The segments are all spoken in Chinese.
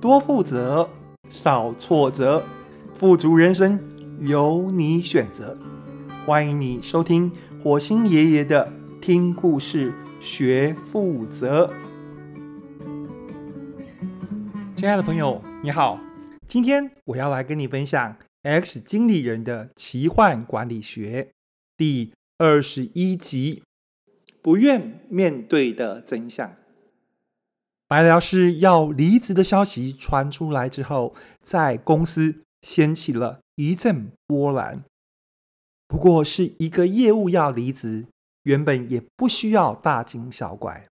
多负责，少挫折，富足人生由你选择。欢迎你收听火星爷爷的听故事学负责。亲爱的朋友，你好，今天我要来跟你分享《X 经理人的奇幻管理学》第二十一集：不愿面对的真相。白辽士要离职的消息传出来之后，在公司掀起了一阵波澜。不过是一个业务要离职，原本也不需要大惊小怪。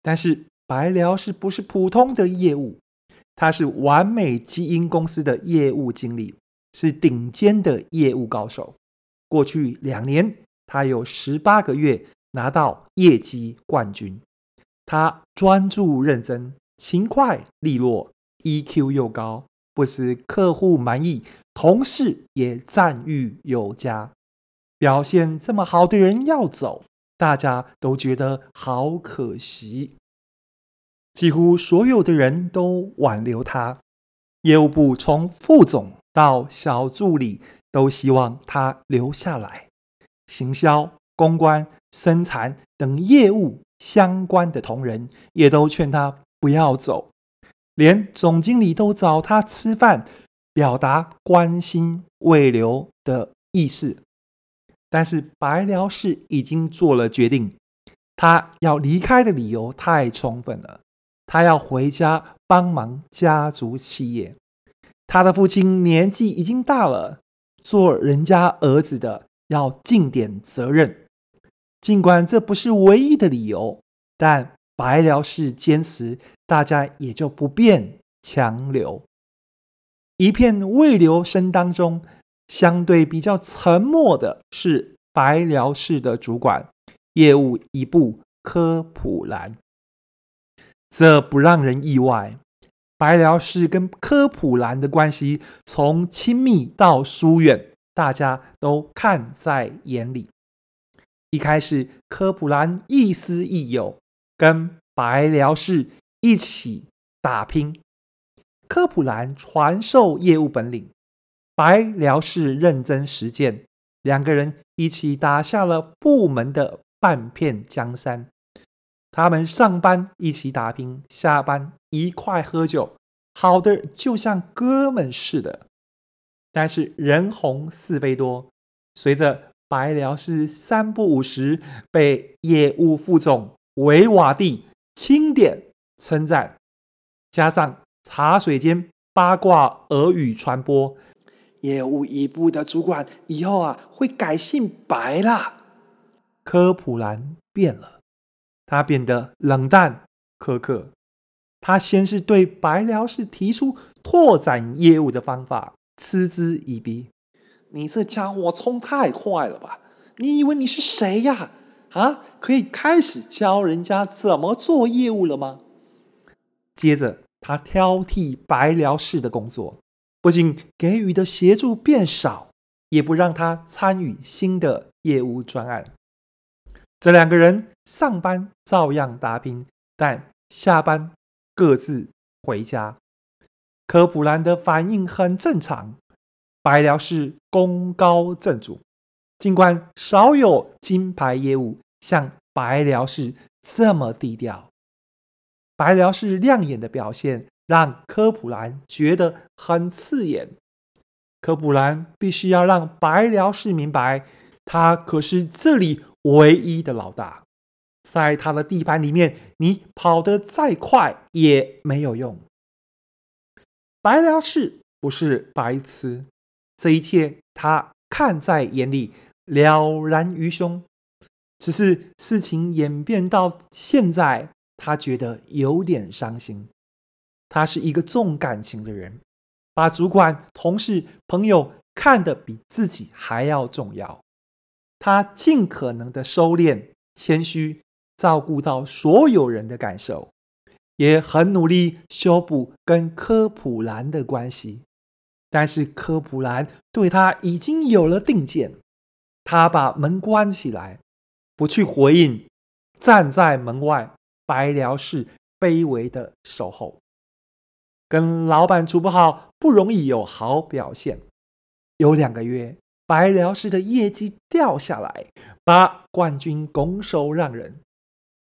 但是白辽士不是普通的业务，他是完美基因公司的业务经理，是顶尖的业务高手。过去两年，他有十八个月拿到业绩冠军。他专注认真、勤快利落，EQ 又高，不使客户满意，同事也赞誉有加。表现这么好的人要走，大家都觉得好可惜。几乎所有的人都挽留他，业务部从副总到小助理都希望他留下来。行销、公关、生产等业务。相关的同仁也都劝他不要走，连总经理都找他吃饭，表达关心慰留的意思。但是白辽士已经做了决定，他要离开的理由太充分了。他要回家帮忙家族企业。他的父亲年纪已经大了，做人家儿子的要尽点责任。尽管这不是唯一的理由，但白辽士坚持，大家也就不便强留。一片未留声当中，相对比较沉默的是白辽士的主管，业务一部科普兰。这不让人意外，白辽士跟科普兰的关系从亲密到疏远，大家都看在眼里。一开始，科普兰亦师亦友，跟白疗士一起打拼。科普兰传授业务本领，白疗士认真实践，两个人一起打下了部门的半片江山。他们上班一起打拼，下班一块喝酒，好的就像哥们似的。但是人红是非多，随着白辽士三不五时被业务副总维瓦蒂钦点称赞，加上茶水间八卦耳语传播，业务一部的主管以后啊会改姓白啦。科普兰变了，他变得冷淡苛刻。他先是对白辽士提出拓展业务的方法，嗤之以鼻。你这家伙冲太快了吧？你以为你是谁呀？啊，可以开始教人家怎么做业务了吗？接着，他挑剔白疗士的工作，不仅给予的协助变少，也不让他参与新的业务专案。这两个人上班照样打拼，但下班各自回家。科普兰的反应很正常。白辽士功高震主，尽管少有金牌业务像白辽士这么低调，白辽士亮眼的表现让科普兰觉得很刺眼。科普兰必须要让白辽士明白，他可是这里唯一的老大，在他的地盘里面，你跑得再快也没有用。白辽士不是白痴。这一切他看在眼里，了然于胸。只是事情演变到现在，他觉得有点伤心。他是一个重感情的人，把主管、同事、朋友看得比自己还要重要。他尽可能的收敛、谦虚，照顾到所有人的感受，也很努力修补跟科普兰的关系。但是科普兰对他已经有了定见，他把门关起来，不去回应，站在门外，白疗士卑微的守候。跟老板处不好，不容易有好表现。有两个月，白辽士的业绩掉下来，把冠军拱手让人。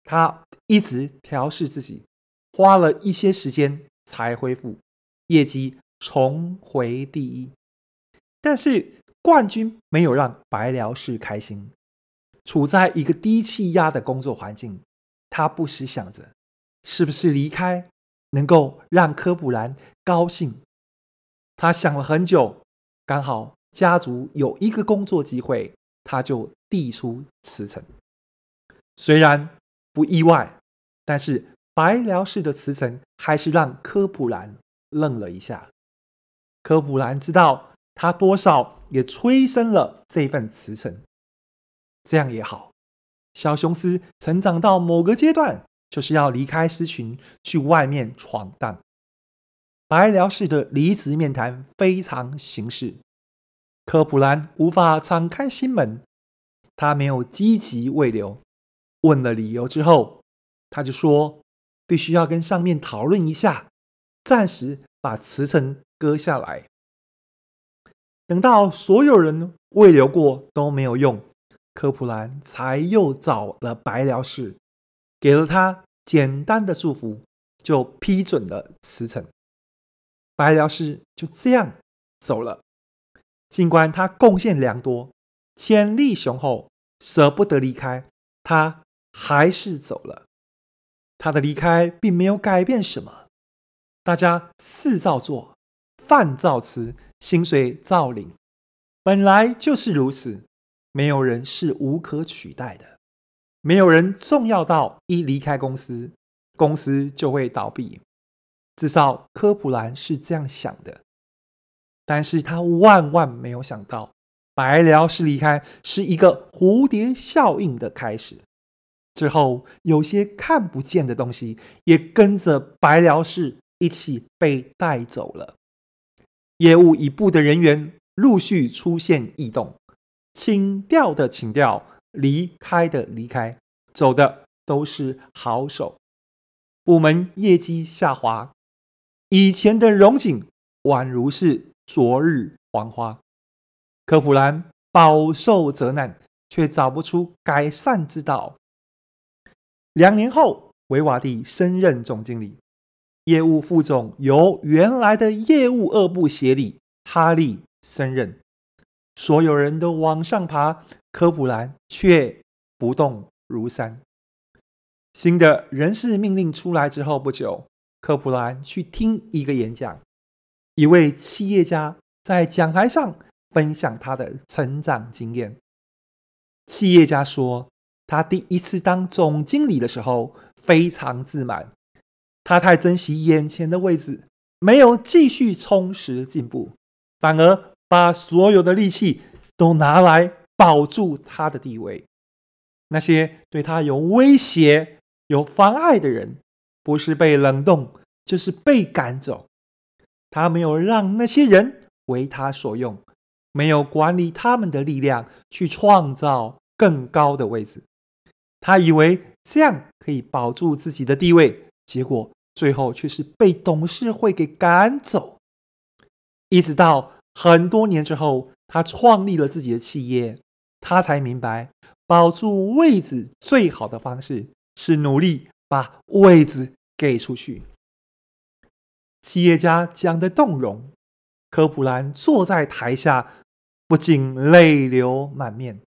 他一直调试自己，花了一些时间才恢复，业绩重回第一。但是冠军没有让白辽士开心，处在一个低气压的工作环境，他不时想着，是不是离开？能够让科普兰高兴，他想了很久，刚好家族有一个工作机会，他就递出辞呈。虽然不意外，但是白辽士的辞呈还是让科普兰愣了一下。科普兰知道他多少也催生了这份辞呈，这样也好，小雄狮成长到某个阶段。就是要离开狮群，去外面闯荡。白辽士的离职面谈非常形式，科普兰无法敞开心门，他没有积极慰留。问了理由之后，他就说必须要跟上面讨论一下，暂时把辞呈割下来。等到所有人未留过都没有用，科普兰才又找了白辽士。给了他简单的祝福，就批准了辞呈。白辽士就这样走了。尽管他贡献良多，潜力雄厚，舍不得离开，他还是走了。他的离开并没有改变什么，大家事照做，饭照吃，薪水照领，本来就是如此，没有人是无可取代的。没有人重要到一离开公司，公司就会倒闭。至少科普兰是这样想的，但是他万万没有想到，白辽士离开是一个蝴蝶效应的开始。之后，有些看不见的东西也跟着白辽士一起被带走了。业务一部的人员陆续出现异动，请调的请调。离开的离开，走的都是好手。部门业绩下滑，以前的荣景宛如是昨日黄花。科普兰饱受责难，却找不出改善之道。两年后，维瓦蒂升任总经理，业务副总由原来的业务二部协理哈利升任。所有人都往上爬，科普兰却不动如山。新的人事命令出来之后不久，科普兰去听一个演讲，一位企业家在讲台上分享他的成长经验。企业家说，他第一次当总经理的时候非常自满，他太珍惜眼前的位置，没有继续充实进步，反而。把所有的力气都拿来保住他的地位。那些对他有威胁、有妨碍的人，不是被冷冻，就是被赶走。他没有让那些人为他所用，没有管理他们的力量去创造更高的位置。他以为这样可以保住自己的地位，结果最后却是被董事会给赶走。一直到。很多年之后，他创立了自己的企业，他才明白，保住位置最好的方式是努力把位置给出去。企业家讲得动容，科普兰坐在台下，不禁泪流满面。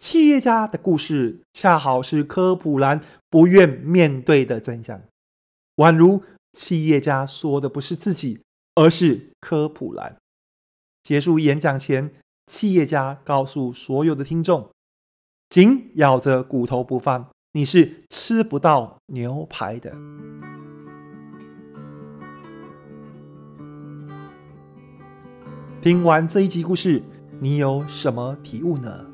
企业家的故事，恰好是科普兰不愿面对的真相，宛如企业家说的不是自己。而是科普兰。结束演讲前，企业家告诉所有的听众：“紧咬着骨头不放，你是吃不到牛排的。”听完这一集故事，你有什么体悟呢？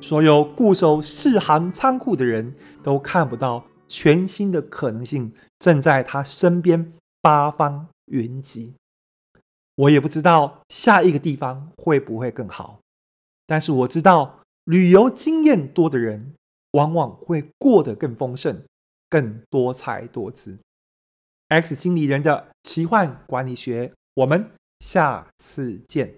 所有固守四行仓库的人都看不到全新的可能性正在他身边八方云集，我也不知道下一个地方会不会更好，但是我知道旅游经验多的人，往往会过得更丰盛、更多彩多姿。X 经理人的奇幻管理学，我们下次见。